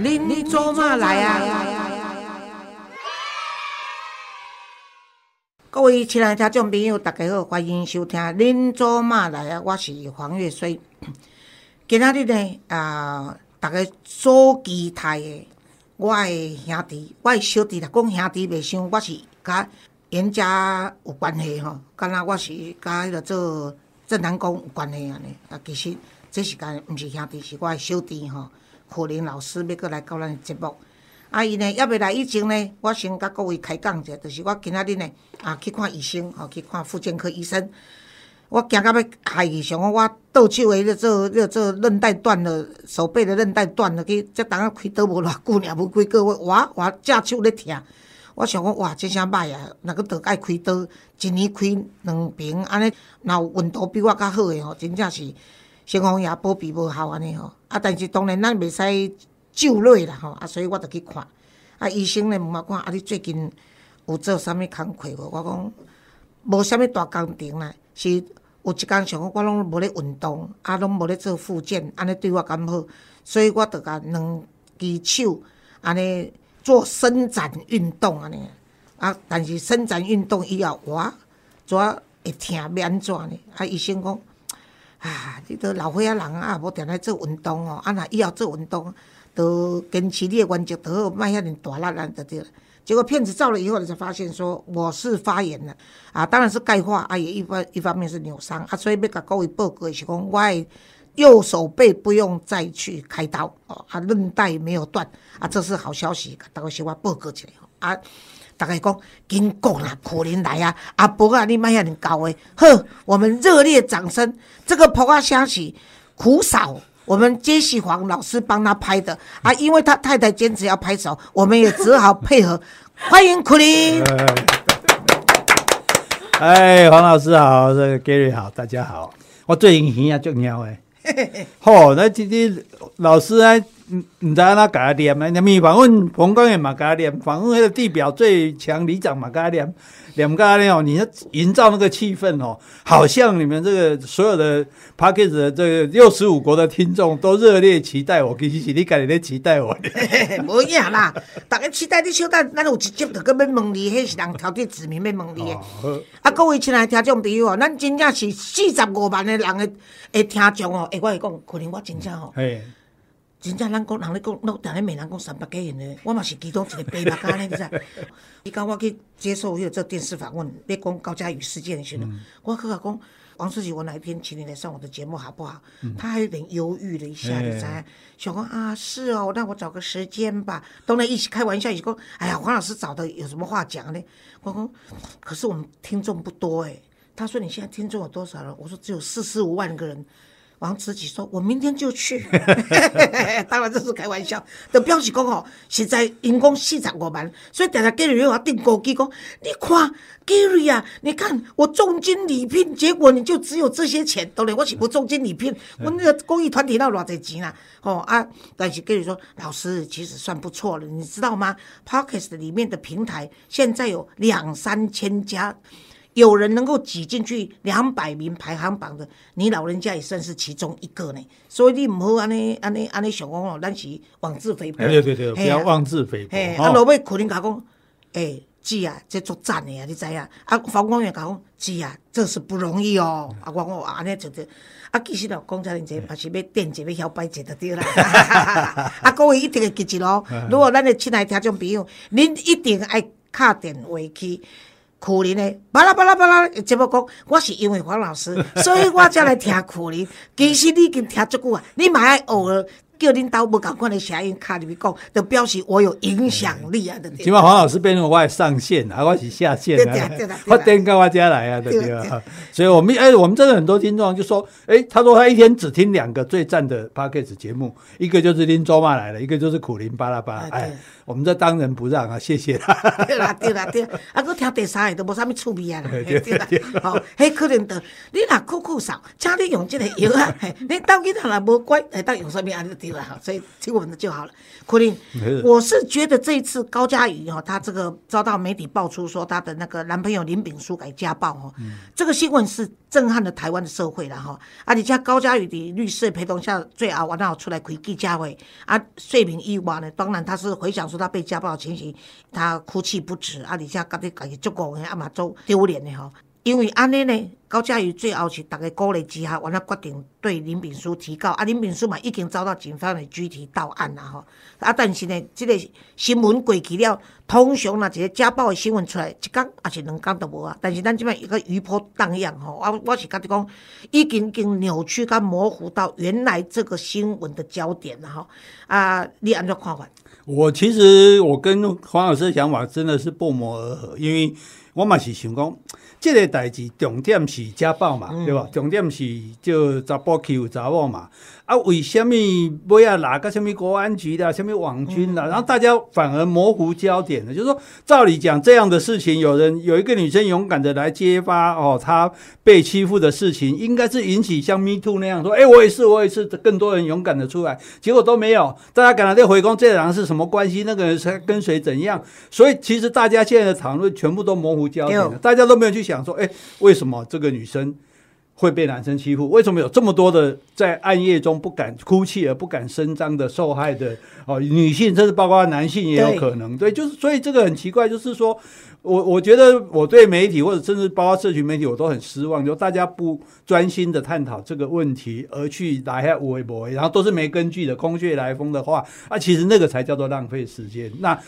恁做嘛来啊？各位亲爱的听众朋友，大家好，欢迎收听《恁做嘛来啊》，我是黄月水。今仔日呢，啊，大家所期待的，我的兄弟，我的小弟来讲兄弟袂伤，我是甲严家有关系吼，敢若我是甲迄个做正南宫有关系安尼。啊，其实这是甲毋是兄弟，是我的小弟吼。可能老师要过来到咱节目，啊，伊呢，要未来以前呢，我先甲各位开讲者，就是我今仔日呢，啊，去看医生，吼，去看妇产科医生。我惊到要害伊，想讲我倒手诶，咧做咧做韧带断了，手背的韧带断了，去才当啊开刀无偌久尔，无几个月，哇哇正手咧疼。我想讲哇，这啥歹啊？若个倒爱开刀，一年开两瓶，安尼，若有运动比我较好诶吼，真正是成功也保庇无效安尼吼。啊，但是当然咱袂使就累啦吼，啊，所以我着去看。啊，医生咧问我看，啊，你最近有做啥物工课无？我讲无啥物大工程啦，是有一工想讲我拢无咧运动，啊，拢无咧做复健，安尼对我敢好，所以我着甲两只手安尼。做伸展运动安尼，啊，但是伸展运动以后，我怎会疼要安怎呢？啊，医生讲，啊，你都老岁仔人啊，无定来做运动哦，啊，若以后做运动，都坚持你的原则，都好，莫遐尼大力咱就对。结果片子照了以后，才发现说我是发炎了，啊，当然是钙化，啊，也一方一方面是扭伤，啊，所以要甲各位报告是讲，我右手背不用再去开刀哦，啊，韧带没有断啊，这是好消息，大家小我报告起来啊。大家讲，经过啦，可能来啊，阿伯啊，你莫遐尼高诶，呵，我们热烈掌声。这个婆啊消息苦嫂，我们杰西黄老师帮他拍的啊，因为他太太坚持要拍手，我们也只好配合。欢迎苦林。哎，黄老师好，这个 Gary 好，大家好。我最近耳啊足猫诶。好，那今天老师啊，唔唔知安怎教念啊？你反问彭光远嘛教念，反问迄个地表最强里长嘛教念，念教念哦，你营造那个气氛哦，好像你们这个所有的 p a c k a g e 的这个六十五国的听众都热烈期待我，其实是你家己咧期待我。无影啦，大家期待你小等，咱有一集就搁要问你，迄是人挑剔子民要问你的。啊，各位亲爱听众朋友哦，咱真正是四十五万的人的的听众哦。我会讲，可能我真正吼，真正咱讲人咧讲，咱定咧骂人讲三百几人咧，我嘛是其中一个八百家咧，你知？伊讲我去接受迄个做电视访问，咧讲高嘉宇事件时阵，我去甲讲，王书记，我哪一天请你来上我的节目好不好？他还有点犹豫了一下，你知？想讲啊，是哦，那我找个时间吧。当然一起开玩笑，伊讲，哎呀，黄老师找的有什么话讲呢？我讲，可是我们听众不多哎。他说你现在听众有多少人？我说只有四十五万个人。王慈禧说：“我明天就去。” 当然这是开玩笑。的表示讲哦，现在员工四十五万，所以大家 Gary 又要订购机讲，你看 Gary 啊，你看我重金礼聘，结果你就只有这些钱，当然我是不重金礼聘，我那个公益团体那偌侪钱啊，哦啊，但是 Gary 说，老师其实算不错了，你知道吗？Podcast 里面的平台现在有两三千家。有人能够挤进去两百名排行榜的，你老人家也算是其中一个呢。所以你唔好安尼安尼安尼想讲哦，咱是妄自菲薄。对对对，不要妄自菲薄。啊，老尾可能讲讲，哎，姐啊，这作战的啊，你知啊？啊，方光远讲，姐啊，这是不容易哦。啊，我我安尼就得，啊，其实哦，讲真者，也是要垫一要晓摆一就对啦。啊，各位一定会记住咯。如果咱的亲爱听众朋友，您一定爱卡电话去。苦林的巴拉巴拉巴拉，节目讲我是因为黄老师，所以我才来听苦林。其实你已经听足久啊，你嘛爱偶尔叫恁兜无共款的声音卡入去讲，就表示我有影响力啊！起码黄老师变成我上线啊，我是下线啊，我点到我家来啊，对不对？所以我们哎，我们真的很多听众就说，哎，他说他一天只听两个最赞的 p a c k a g e 节目，一个就是林卓玛来了，一个就是苦林巴拉巴，哎。我们这当仁不让啊，谢谢啦。对啦对啦对，啊，搁听第三个都无啥物趣味啊啦，对啦，吼，迄可能的，你若酷酷少，请你用这个药啊，你到囡仔若无乖，会当用什么安就对了，哈，所以听我们的就好了。可能是我是觉得这一次高嘉瑜哈，她这个遭到媒体爆出说她的那个男朋友林炳书给家暴哦，这个新闻是震撼了台湾的社会了哈。啊，而且高嘉宇的律师陪同下，最后完了出来开记者会啊，睡明以外呢，当然他是回想说他被家暴的情形，他哭泣不止啊，而且家己家己足够的啊嘛做丢脸的吼。因为安尼呢，高嘉瑜最后是大家鼓励之下，完了决定对林炳书提告。啊，林炳书嘛已经遭到警方的拘提到案啦吼。啊，但是呢，即、个新闻过去了，通常若一个家暴的新闻出来，一工还是两工都无啊。但是咱即摆一个余波荡漾吼，啊，我是觉得讲，已经已经扭曲甲模糊到原来这个新闻的焦点了吼。啊，你安怎看法？我其实我跟黄老师的想法真的是不谋而合，因为我嘛是想讲，这个代志重点是家暴嘛，对吧？重点是就查甫欺负查某嘛。啊，为什么不要哪个什么国安局的、什么网军的，然后大家反而模糊焦点了？就是说，照理讲这样的事情，有人有一个女生勇敢的来揭发哦，她被欺负的事情，应该是引起像 Me Too 那样说，哎，我也是，我也是，更多人勇敢的出来，结果都没有，大家赶来在回攻这两人是什么关系？那个人是跟谁怎样？所以其实大家现在的讨论全部都模糊焦点了，大家都没有去想说，哎，为什么这个女生？会被男生欺负？为什么有这么多的在暗夜中不敢哭泣而不敢声张的受害的哦女性，甚至包括男性也有可能。对，就是所以这个很奇怪，就是说我我觉得我对媒体或者甚至包括社群媒体，我都很失望，就大家不专心的探讨这个问题，而去来下微博，然后都是没根据的空穴来风的话，啊，其实那个才叫做浪费时间。那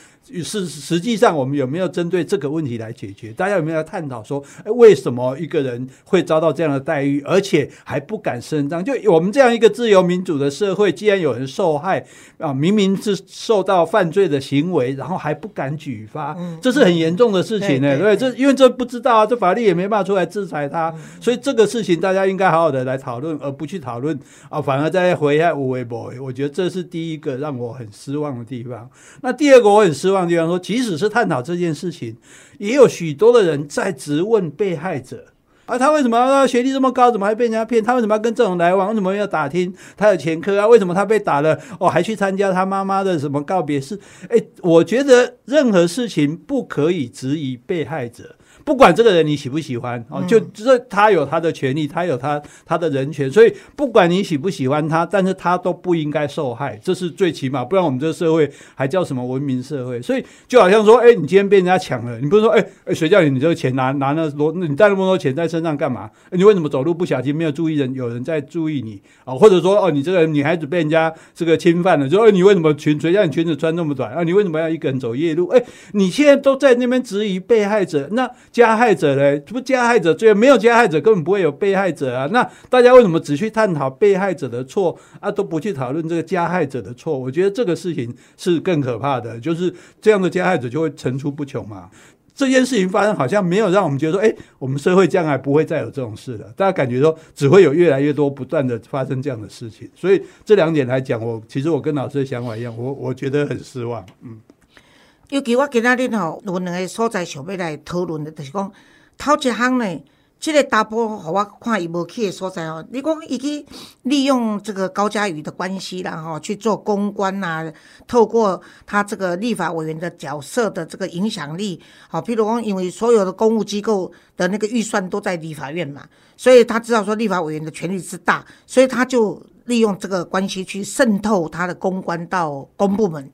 是实际上我们有没有针对这个问题来解决？大家有没有探讨说，哎，为什么一个人会遭到这样的待遇，而且还不敢声张？就我们这样一个自由民主的社会，既然有人受害啊，明明是受到犯罪的行为，然后还不敢举发，这是很严重的事情呢。对，这因为这不知道啊，这法律也没办法出来制裁他，所以这个事情大家应该好好的来讨论，而不去讨论啊，反而在回下无为 boy。我觉得这是第一个让我很失望的地方。那第二个我很失望的地方说，即使是探讨这件事情，也有许多的人在质问被害者。啊，他为什么要学历这么高，怎么还被人家骗？他为什么要跟这种来往？为什么要打听他的前科啊？为什么他被打了哦，还去参加他妈妈的什么告别式？哎，我觉得任何事情不可以质疑被害者。不管这个人你喜不喜欢哦，就这他有他的权利，他有他他的人权，所以不管你喜不喜欢他，但是他都不应该受害，这是最起码，不然我们这个社会还叫什么文明社会？所以就好像说，哎，你今天被人家抢了，你不是说，哎哎，谁叫你你这个钱拿拿那多，你带那么多钱在身上干嘛？你为什么走路不小心没有注意人，有人在注意你啊？或者说，哦，你这个女孩子被人家这个侵犯了，就说你为什么裙谁叫你裙子穿那么短啊？你为什么要一个人走夜路？哎，你现在都在那边质疑被害者，那。加害者嘞，不加害者最没有加害者，根本不会有被害者啊。那大家为什么只去探讨被害者的错啊，都不去讨论这个加害者的错？我觉得这个事情是更可怕的，就是这样的加害者就会层出不穷嘛。这件事情发生，好像没有让我们觉得说，哎，我们社会将来不会再有这种事了。大家感觉说，只会有越来越多不断的发生这样的事情。所以这两点来讲，我其实我跟老师的想法一样，我我觉得很失望。嗯。尤其我今仔日吼，有两个所在想要来讨论的，就是讲头一项呢，即个查甫互我看伊无去的所在吼，你讲伊去利用这个高嘉瑜的关系然后，去做公关呐，透过他这个立法委员的角色的这个影响力，好，譬如讲，因为所有的公务机构的那个预算都在立法院嘛，所以他知道说立法委员的权力之大，所以他就利用这个关系去渗透他的公关到公部门。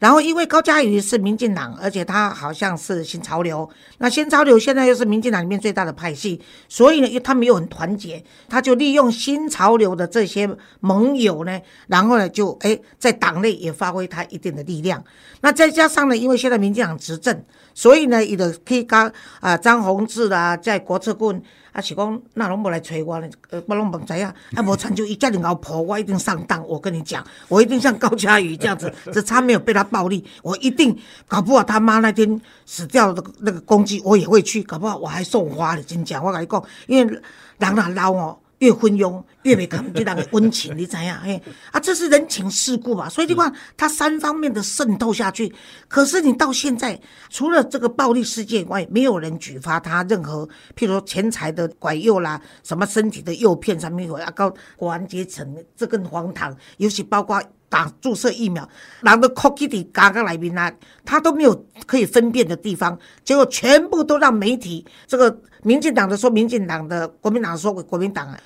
然后，因为高嘉瑜是民进党，而且他好像是新潮流，那新潮流现在又是民进党里面最大的派系，所以呢，他们又很团结，他就利用新潮流的这些盟友呢，然后呢，就哎在党内也发挥他一定的力量。那再加上呢，因为现在民进党执政，所以呢，伊就可以跟啊张宏志啊，在国策棍。啊，是讲那拢无来找我呢？呃，我拢毋知影。啊，无成就伊家人老婆，我一定上当。我跟你讲，我一定像高佳宇这样子，只差没有被他暴力，我一定搞不好他妈那天死掉的那个公鸡，我也会去，搞不好我还送花的。真讲，我跟你讲，因为人若老哦，越昏庸，越没看这人的温情，你知影？嘿，啊，这是人情世故嘛。所以你看，他三方面的渗透下去，可是你到现在，除了这个暴力事件以外，没有人举发他任何，譬如说钱财的拐诱啦，什么身体的诱骗上面有啊，告国安阶层，这更荒唐。尤其包括打注射疫苗，拿个 cookie 的嘎嘎来宾啊，他都没有可以分辨的地方，结果全部都让媒体这个。民进党的说民进党的，国民党说国民党啊，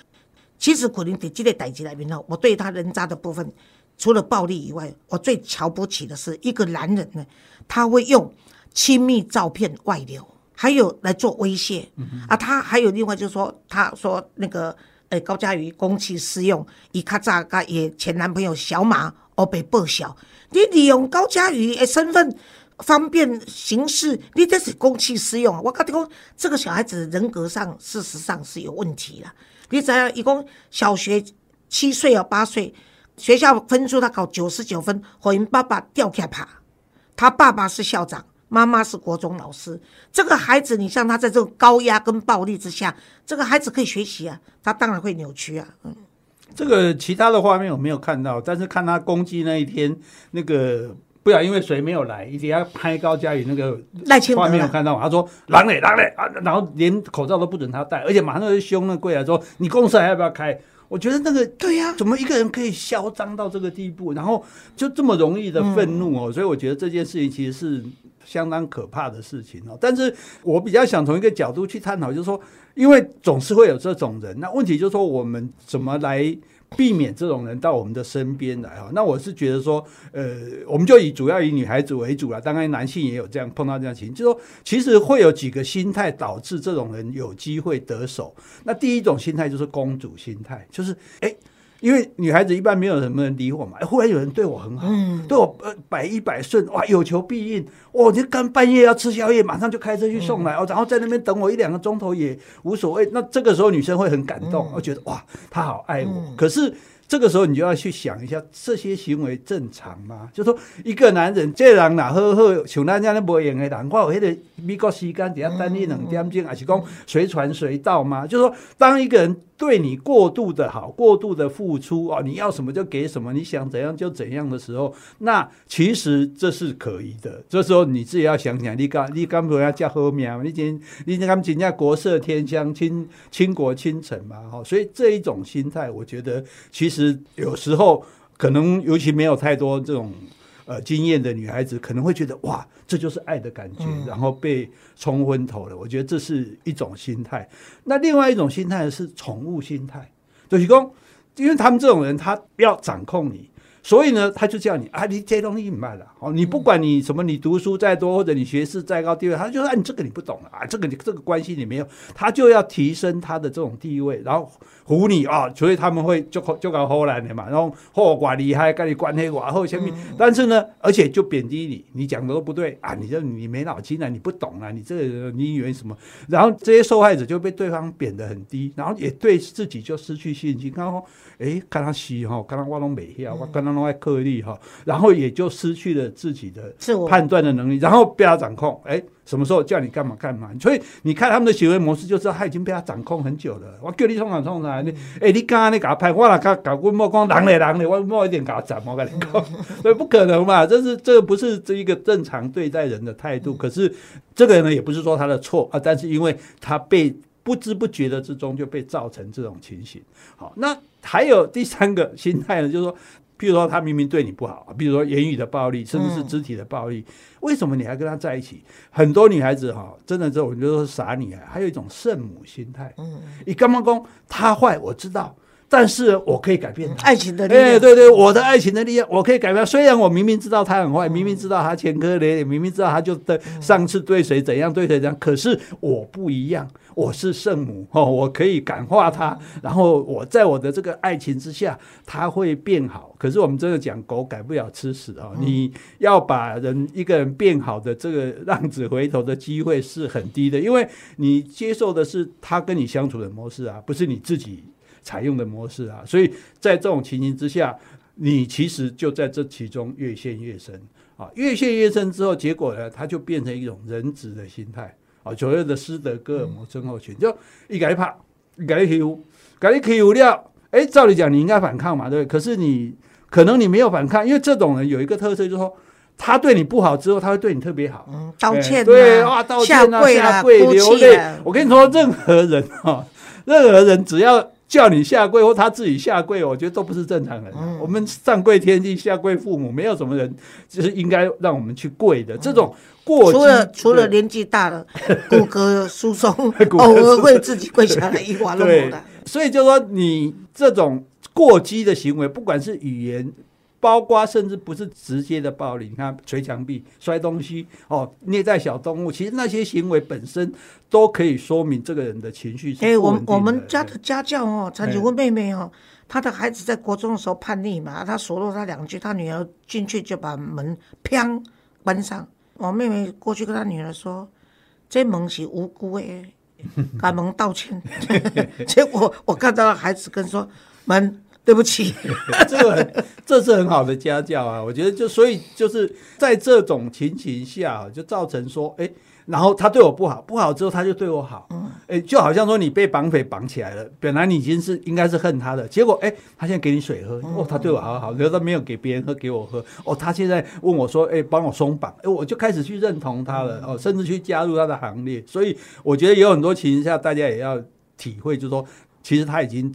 其实可能在这个代志里面呢，我对他人渣的部分，除了暴力以外，我最瞧不起的是一个男人呢，他会用亲密照片外流，还有来做威胁啊，他还有另外就是说，他说那个诶高嘉瑜公器私用，以卡扎噶也前男朋友小马哦被报销，你利用高嘉瑜的身份。方便行事，你这是公器私用。我跟你讲，这个小孩子人格上事实上是有问题了。你怎样？一共小学七岁啊，八岁，学校分数他考九十九分，和人爸爸吊起来爬。他爸爸是校长，妈妈是国中老师。这个孩子，你像他在这种高压跟暴力之下，这个孩子可以学习啊，他当然会扭曲啊。嗯，这个其他的画面我没有看到，但是看他攻击那一天那个。不要因为谁没有来，一定要拍高嘉宇那个画面有看到吗？他说狼嘞狼嘞啊，然后连口罩都不准他戴，而且马上就凶那柜台说：“你公司还要不要开？”我觉得那个对呀，怎么一个人可以嚣张到这个地步，然后就这么容易的愤怒哦？所以我觉得这件事情其实是相当可怕的事情哦。但是我比较想从一个角度去探讨，就是说，因为总是会有这种人，那问题就是说，我们怎么来？避免这种人到我们的身边来哈，那我是觉得说，呃，我们就以主要以女孩子为主了，当然男性也有这样碰到这样情，就说其实会有几个心态导致这种人有机会得手。那第一种心态就是公主心态，就是哎。因为女孩子一般没有什么人理我嘛，忽然有人对我很好，对我呃百依百顺，哇，有求必应，哦，你刚半夜要吃宵夜，马上就开车去送来，哦，然后在那边等我一两个钟头也无所谓。那这个时候女生会很感动，我觉得哇，他好爱我。可是。这个时候你就要去想一下，这些行为正常吗？就说一个男人这人哪喝喝，像咱这样无用的人，我有迄个美国时间只要等你两点钟，还是讲随传随到吗？就说当一个人对你过度的好，过度的付出啊，你要什么就给什么，你想怎样就怎样的时候，那其实这是可以的。这时候你自己要想想，你刚你刚不要叫后面你今你他们今天国色天香，倾倾国倾城嘛，哈，所以这一种心态，我觉得其实。有时候可能，尤其没有太多这种呃经验的女孩子，可能会觉得哇，这就是爱的感觉，然后被冲昏头了。我觉得这是一种心态。那另外一种心态是宠物心态，就是说，因为他们这种人，他要掌控你。所以呢，他就叫你啊，你这东西你卖了哦，你不管你什么，你读书再多或者你学识再高地位，他就说啊，你这个你不懂啊，这个你这个关系你没有，他就要提升他的这种地位，然后唬你啊，所以他们会就就搞后来的嘛，然后后寡厉害，跟你关黑寡后前面，但是呢，而且就贬低你，你讲的都不对啊，你这你没脑筋啊，你不懂啊，你这个你以为什么？然后这些受害者就被对方贬得很低，然后也对自己就失去信心，然后哎，看他洗哈，看他挖东北下，我跟他。另外颗粒哈，然后也就失去了自己的判断的能力，然后被他掌控。哎，什么时候叫你干嘛干嘛？所以你看他们的行为模式，就知道他已经被他掌控很久了。我叫你冲哪冲哪，你哎，你刚刚你给他拍，我来搞搞棍莫光狼嘞狼嘞，我莫一点给他斩，我跟你讲，所以不可能嘛，这是这个不是这一个正常对待人的态度。可是这个人呢，也不是说他的错啊，但是因为他被不知不觉的之中就被造成这种情形。好，那还有第三个心态呢，就是说。比如说，他明明对你不好，比如说言语的暴力，甚至是肢体的暴力，为什么你还跟他在一起？很多女孩子哈，真的这我觉得是傻女孩，还有一种圣母心态。嗯，你干嘛讲他坏？我知道。但是我可以改变爱情的力量。哎，对对，我的爱情的力量，我可以改变。虽然我明明知道他很坏，明明知道他前科累累，明明知道他就对上次对谁怎样对谁怎样，可是我不一样，我是圣母哦，我可以感化他，然后我在我的这个爱情之下，他会变好。可是我们真的讲狗改不了吃屎啊！你要把人一个人变好的这个浪子回头的机会是很低的，因为你接受的是他跟你相处的模式啊，不是你自己。采用的模式啊，所以在这种情形之下，你其实就在这其中越陷越深啊，越陷越深之后，结果呢，它就变成一种人质的心态啊，所谓的斯德哥尔摩症候群，就一害怕给你 Q，给你 Q 了，哎，照理讲你应该反抗嘛，对不对？可是你可能你没有反抗，因为这种人有一个特色，就是说他对你不好之后，他会对你特别好。嗯，道歉啊，对啊，道歉啊，下跪啊，下跪流泪。我跟你说，任何人哈，任何人只要叫你下跪或他自己下跪，我觉得都不是正常人啊。嗯我们上跪天地，下跪父母，没有什么人就是应该让我们去跪的。这种过激，除了除了年纪大了，骨骼疏松，偶尔会自己跪下来一瓦弄对的。所以就说你这种过激的行为，不管是语言，包括甚至不是直接的暴力，你看捶墙壁、摔东西、哦虐待小动物，其实那些行为本身都可以说明这个人的情绪是哎，我们我们家的家教哦，曾经问妹妹哦，她的孩子在国中的时候叛逆嘛，她数落她两句，她女儿进去就把门砰关上。我妹妹过去跟她女儿说：“这门是无辜的，赶门道歉。”结果我看到孩子跟说：“门，对不起。这个很，这是很好的家教啊！我觉得就所以就是在这种情形下，就造成说，哎，然后他对我不好，不好之后他就对我好，哎，就好像说你被绑匪绑起来了，本来你已经是应该是恨他的，结果哎，他现在给你水喝，哦，他对我好好，可是他没有给别人喝，给我喝，哦，他现在问我说，哎，帮我松绑，哎，我就开始去认同他了，哦，甚至去加入他的行列，所以我觉得有很多情形下，大家也要体会，就是说，其实他已经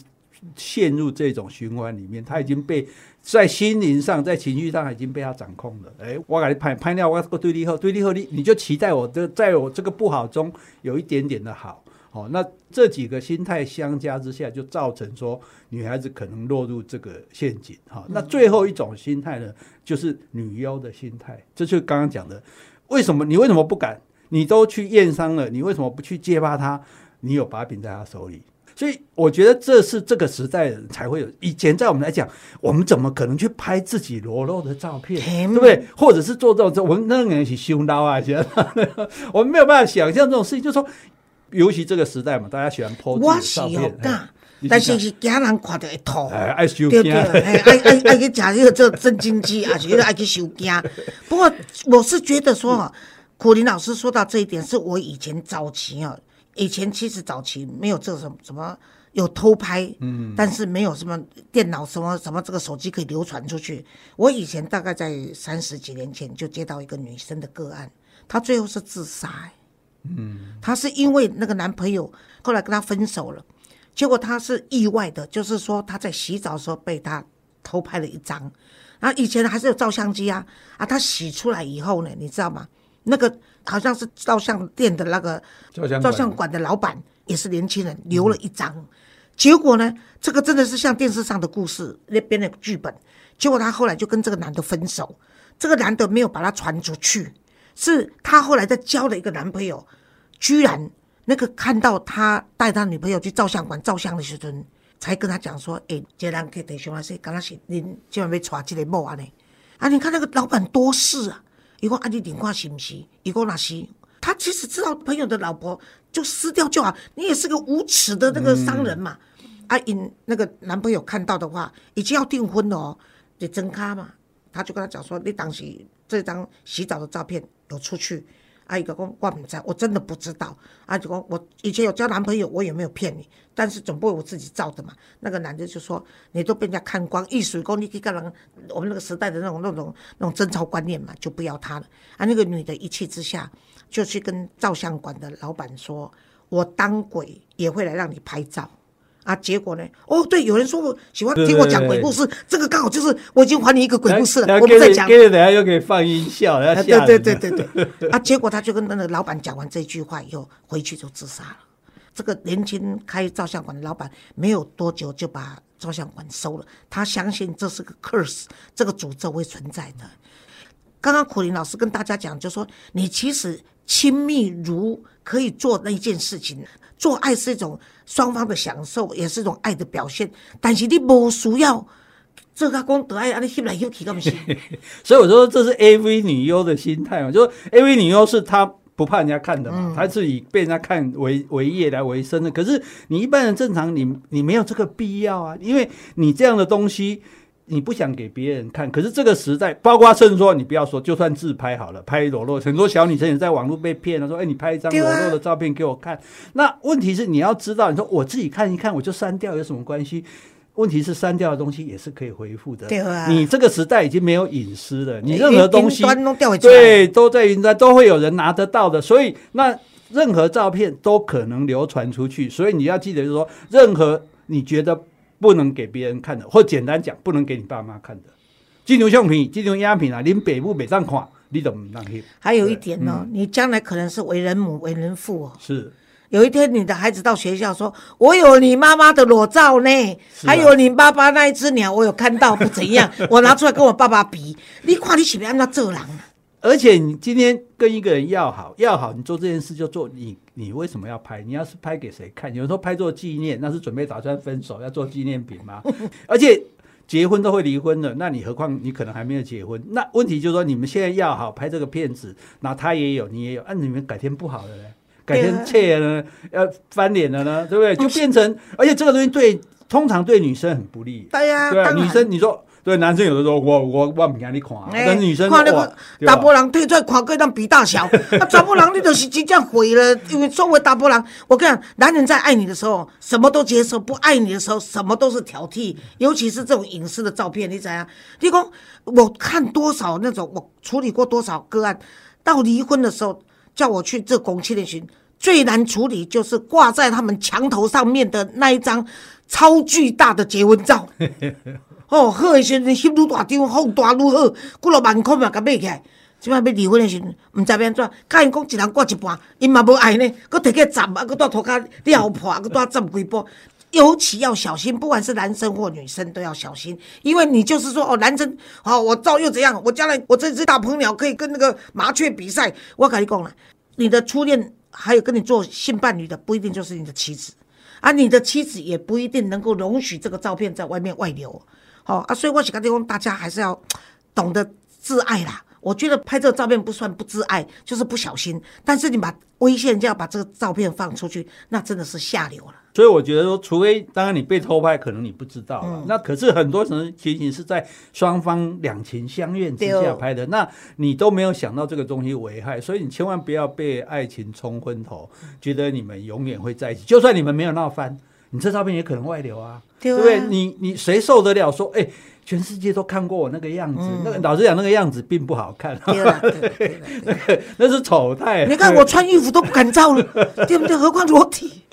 陷入这种循环里面，他已经被在心灵上、在情绪上已经被他掌控了。哎，我给你拍拍掉，我对立后，对立后，你你就期待我这在我这个不好中有一点点的好。哦，那这几个心态相加之下，就造成说女孩子可能落入这个陷阱。哈、那最后一种心态呢，就是女优的心态，这就是刚刚讲的，为什么你为什么不敢？你都去验伤了，你为什么不去揭发他？你有把柄在他手里。所以我觉得这是这个时代才会有。以前在我们来讲，我们怎么可能去拍自己裸露的照片，嗯对不对？或者是做这种，我们那个人是凶刀啊，现 在我们没有办法想象这种事情。就是说，尤其这个时代嘛，大家喜欢 po 我自己的照片，是有敢哎，但是是惊人看到一吐。对对，哎爱爱爱去食迄个这镇静剂，而且爱去修惊。不过我是觉得说哈，苦林老师说到这一点，是我以前早期啊，以前其实早期没有这什么什么有偷拍，嗯，但是没有什么电脑什么什么这个手机可以流传出去。我以前大概在三十几年前就接到一个女生的个案，她最后是自杀、嗯她是因为那个男朋友后来跟她分手了，结果她是意外的，就是说她在洗澡的时候被他偷拍了一张，然后以前还是有照相机啊啊，她洗出来以后呢，你知道吗？那个好像是照相店的那个照相馆的老板也是年轻人，留了一张。结果呢，这个真的是像电视上的故事那边的剧本。结果他后来就跟这个男的分手，这个男的没有把他传出去，是他后来在交了一个男朋友，居然那个看到他带他女朋友去照相馆照相的时候，才跟他讲说：“诶、这人去弟兄啊，说刚刚是您今晚被娶这个某啊呢。啊，你看那个老板多事啊！伊讲啊，你领看行不是？伊讲那是。他其实知道朋友的老婆就撕掉就好，你也是个无耻的那个商人嘛。啊，因那个男朋友看到的话，已经要订婚了哦，得真咖嘛。他就跟他讲说，你当时这张洗澡的照片有出去，啊，一个讲我不知，我真的不知道。啊，就讲我以前有交男朋友，我也没有骗你，但是总不会我自己照的嘛。那个男的就说，你都被人家看光，艺术工你一个人，我们那个时代的那种那种那种贞操观念嘛，就不要他了。啊，那个女的一气之下就去跟照相馆的老板说，我当鬼也会来让你拍照。啊，结果呢？哦，对，有人说我喜欢听我讲鬼故事，这个刚好就是我已经还你一个鬼故事了。我们再讲给你等下又可以放音效，然后啊，对对对对对，啊，结果他就跟那个老板讲完这句话以后，回去就自杀了。这个年轻开照相馆的老板没有多久就把照相馆收了，他相信这是个 curse，这个诅咒会存在的。刚刚苦林老师跟大家讲，就说你其实亲密如可以做那一件事情，做爱是一种双方的享受，也是一种爱的表现，但是你不需要。这个讲得爱安尼翕来翕去，敢不是？所以我说这是 A V 女优的心态嘛，就是 A V 女优是她不怕人家看的嗯嘛，她是以被人家看为为业来为生的。可是你一般人正常，你你没有这个必要啊，因为你这样的东西，你不想给别人看，可是这个时代，包括甚至说你不要说，就算自拍好了，拍裸露，很多小女生也在网络被骗了，说哎，你拍一张裸露的照片给我看。那问题是你要知道，你说我自己看一看我就删掉有什么关系？问题是删掉的东西也是可以回复的。对啊，你这个时代已经没有隐私了，你任何东西对都在云端都会有人拿得到的，所以那任何照片都可能流传出去，所以你要记得就是说，任何你觉得。不能给别人看的，或简单讲，不能给你爸妈看的。金牛相片、金牛鸦片啊，您北部北上看，你怎么让去？还有一点呢，你将来可能是为人母、为人父哦。是，有一天你的孩子到学校说：“我有你妈妈的裸照呢，还有你爸爸那一只鸟，我有看到，不怎样？我拿出来跟我爸爸比，你看你是不是按照这人？”而且你今天跟一个人要好，要好，你做这件事就做你，你为什么要拍？你要是拍给谁看？有时候拍做纪念，那是准备打算分手要做纪念品吗？而且结婚都会离婚的，那你何况你可能还没有结婚？那问题就是说，你们现在要好拍这个片子，那他也有，你也有，那你们改天不好了呢，改天切了，要翻脸了呢，对不对？就变成，而且这个东西对通常对女生很不利。对呀，对啊，女生你说。对男生有的时候，我我我不给你看，跟女生看那个大波浪推出来，看各样比大小。那，大波浪你就是真正毁了，因为作为大波浪，我跟你讲，男人在爱你的时候什么都接受，不爱你的时候什么都是挑剔，尤其是这种隐私的照片，你怎样？你讲我看多少那种，我处理过多少个案，到离婚的时候叫我去这公器的群，最难处理就是挂在他们墙头上面的那一张超巨大的结婚照。哦，好诶时阵，翕愈大张，放大愈好，几落万箍嘛，甲买起来。即摆要离婚诶时阵，毋知要安怎，甲因讲一人挂一半，因嘛无爱呢，佫摕去斩，啊，佫带涂骹撩破，佫带斩几波。尤其要小心，不管是男生或女生都要小心，因为你就是说，哦，男生，好，我照又怎样？我将来我这只大鹏鸟可以跟那个麻雀比赛。我跟你讲了，你的初恋还有跟你做性伴侣的，不一定就是你的妻子，啊，你的妻子也不一定能够容许这个照片在外面外流。哦啊，所以我是讲，地方大家还是要懂得自爱啦。我觉得拍这个照片不算不自爱，就是不小心。但是你把危险就要把这个照片放出去，那真的是下流了。所以我觉得说，除非当然你被偷拍，可能你不知道了。那可是很多情形是在双方两情相悦之下拍的，那你都没有想到这个东西危害，所以你千万不要被爱情冲昏头，觉得你们永远会在一起。就算你们没有闹翻。你这照片也可能外流啊，对不对？你你谁受得了？说哎，全世界都看过我那个样子，那个老实讲，那个样子并不好看，那个那是丑态。你看我穿衣服都不敢照了，对不对？何况裸体。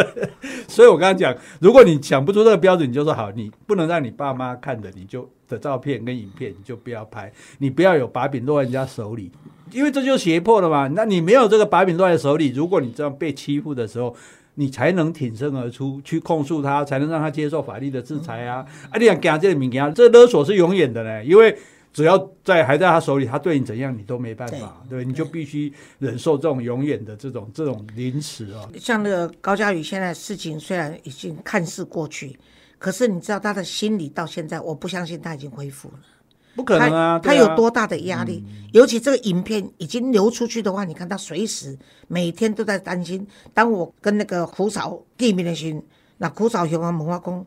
所以我刚刚讲，如果你想不出这个标准，你就说好，你不能让你爸妈看的，你就的照片跟影片，你就不要拍，你不要有把柄落在人家手里，因为这就是胁迫了嘛。那你没有这个把柄落在手里，如果你这样被欺负的时候。你才能挺身而出去控诉他，才能让他接受法律的制裁啊！啊，你想给他这个名言，这勒索是永远的呢，因为只要在还在他手里，他对你怎样你都没办法，对，你就必须忍受这种永远的这种这种凌迟啊。像那个高佳宇，现在事情虽然已经看似过去，可是你知道他的心理到现在，我不相信他已经恢复了。不可能啊！他有多大的压力？尤其这个影片已经流出去的话，你看他随时每天都在担心。当我跟那个胡嫂见面的时候，那胡嫂兄啊问我讲：“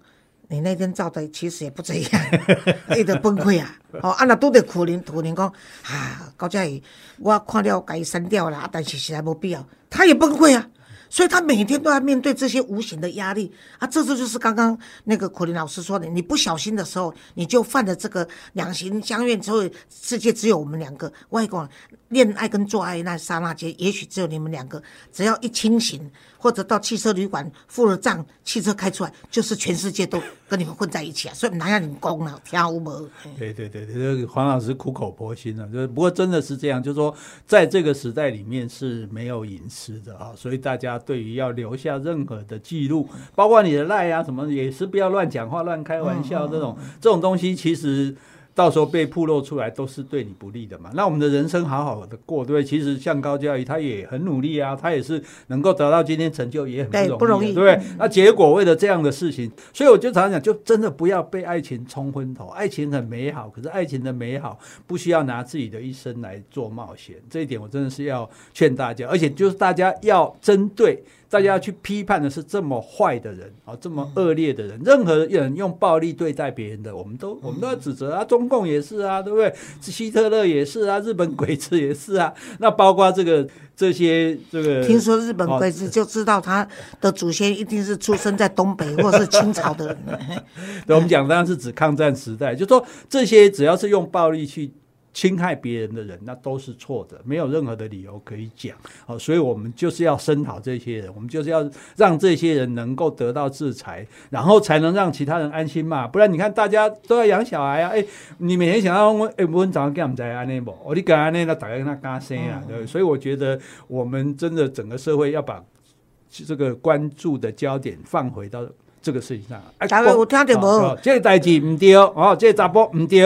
你那天照的其实也不怎样，一直崩溃啊！”哦，啊那都得苦林苦林讲啊，高佳宇，我看了该删掉了，但是实在没必要，他也崩溃啊。所以他每天都要面对这些无形的压力啊，这次就是刚刚那个苦林老师说的，你不小心的时候，你就犯了这个两情相悦之后，世界只有我们两个。外公，恋爱跟做爱那刹那间，也许只有你们两个。只要一清醒，或者到汽车旅馆付了账，汽车开出来，就是全世界都跟你们混在一起啊！所以哪要你功了，跳舞无？对对对对，这个黄老师苦口婆心了，就是不过真的是这样，就是说在这个时代里面是没有隐私的啊，所以大家。对于要留下任何的记录，包括你的赖啊什么，也是不要乱讲话、乱开玩笑这种这种东西，其实。到时候被曝露出来都是对你不利的嘛？那我们的人生好好的过，对不对？其实像高教育，他也很努力啊，他也是能够得到今天成就，也很不容易，对不对？那结果为了这样的事情，所以我就常常讲，就真的不要被爱情冲昏头。爱情很美好，可是爱情的美好不需要拿自己的一生来做冒险。这一点我真的是要劝大家，而且就是大家要针对。大家去批判的是这么坏的人啊，这么恶劣的人，任何人用暴力对待别人的，我们都我们都要指责啊。中共也是啊，对不对？希特勒也是啊，日本鬼子也是啊。那包括这个这些这个，听说日本鬼子就知道他的祖先一定是出生在东北或是清朝的人。对，我们讲当然是指抗战时代，就说这些只要是用暴力去。侵害别人的人，那都是错的，没有任何的理由可以讲。好，所以我们就是要声讨这些人，我们就是要让这些人能够得到制裁，然后才能让其他人安心嘛。不然你看，大家都要养小孩啊，哎，你每天想要问，哎，我早上干嘛在安内不？我你干安内，那打开那干声啊，对。所以我觉得，我们真的整个社会要把这个关注的焦点放回到这个事情上。大家有听到无？这个代志唔对哦，这个查甫唔对。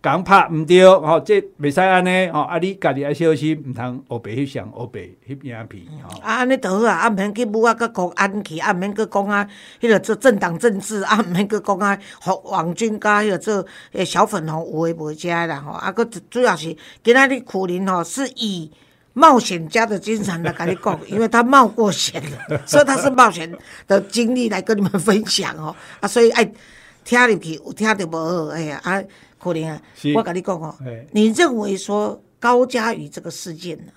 讲拍唔对，吼，这未使安尼，哦，啊，你家己爱小心，唔通黑白翕相黑白翕影片，吼。啊，安尼就好啊，啊，免去母啊，个国安去，啊，免去讲啊，迄个做政党政治，啊，免去讲啊，黄王军甲迄个做诶小粉红有诶无遮啦，吼，啊，个主要是今仔日苦林吼是以冒险家的精神来跟你讲，因为他冒过险了，所以他是冒险的经历来跟你们分享哦，啊，所以哎听入去有听着无好，哎呀，啊。可怜啊！我跟你讲哦，你认为说高嘉瑜这个事件呢？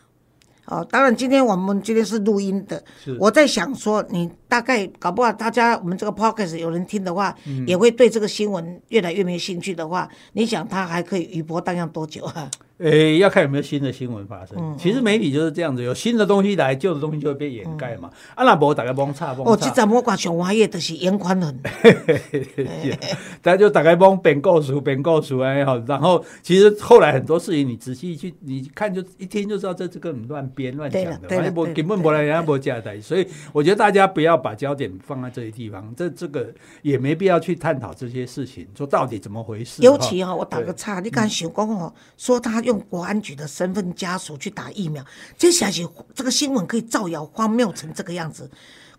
哦，当然今天我们今天是录音的，我在想说，你大概搞不好大家我们这个 podcast 有人听的话，也会对这个新闻越来越没兴趣的话，你想他还可以余波荡漾多久啊？诶，要看有没有新的新闻发生。其实媒体就是这样子，有新的东西来，旧的东西就会被掩盖嘛。啊，那无大家帮差帮哦，这阵我讲上欢喜的是严宽仁。大家就大概帮编故事，编故事哎好。然后其实后来很多事情，你仔细去你看，就一听就知道这这个乱编乱讲的，反正不根本不来人家不加代。所以我觉得大家不要把焦点放在这些地方，这这个也没必要去探讨这些事情，说到底怎么回事。尤其哈，我打个岔，你刚想讲哦，说他用国安局的身份家属去打疫苗，接下去这个新闻可以造谣荒谬成这个样子。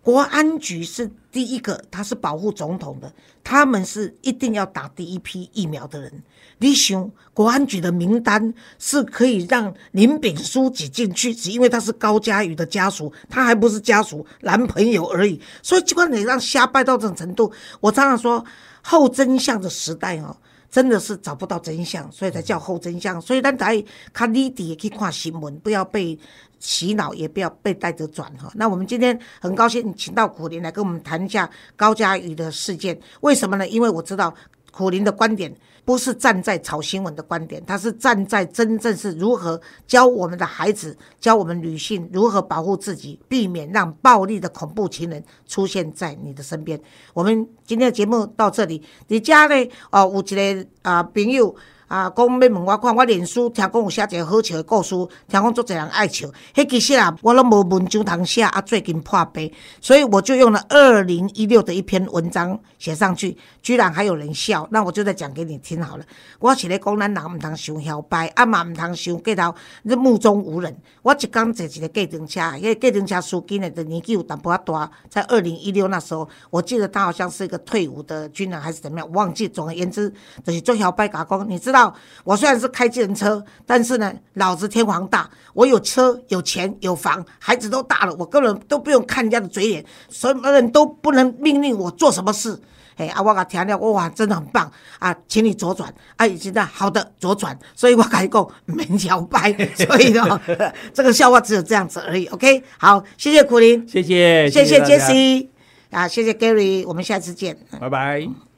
国安局是第一个，他是保护总统的，他们是一定要打第一批疫苗的人。你想，国安局的名单是可以让林炳书挤进去，只因为他是高嘉瑜的家属，他还不是家属，男朋友而已。所以，机关你让瞎掰到这种程度。我常常说，后真相的时代哦。真的是找不到真相，所以才叫后真相。所以咱在看立地也可以看新闻，不要被洗脑，也不要被带着转哈。那我们今天很高兴请到古林来跟我们谈一下高嘉宇的事件，为什么呢？因为我知道苦林的观点。不是站在炒新闻的观点，他是站在真正是如何教我们的孩子、教我们女性如何保护自己，避免让暴力的恐怖情人出现在你的身边。我们今天的节目到这里，你家呢？哦，有一个啊朋友。啊，讲要问我看，我脸书听讲有写一个好笑的故事，听讲足侪人爱笑。迄其实啊，我拢无文章通写，啊，最近破碑，所以我就用了二零一六的一篇文章写上去，居然还有人笑。那我就再讲给你听好了。我是咧讲，咱人毋通想摇摆，啊嘛毋通想过头，你目中无人。我一工坐一个计程车，迄个计程车司机呢，年纪有淡薄仔大，在二零一六那时候，我记得他好像是一个退伍的军人还是怎么样，忘记。总而言之，就是做摇摆打工，你知道。我虽然是开自行车，但是呢，老子天皇大，我有车有钱有房，孩子都大了，我根本都不用看人家的嘴脸，什么人都不能命令我做什么事。哎，啊，我讲调料，哇，真的很棒。啊，请你左转，啊，现在好的左转，所以我改讲门桥拜，所以呢，这个笑话只有这样子而已。OK，好，谢谢苦林，谢谢，谢谢 Jesse，啊，谢谢 Gary，我们下次见，拜拜。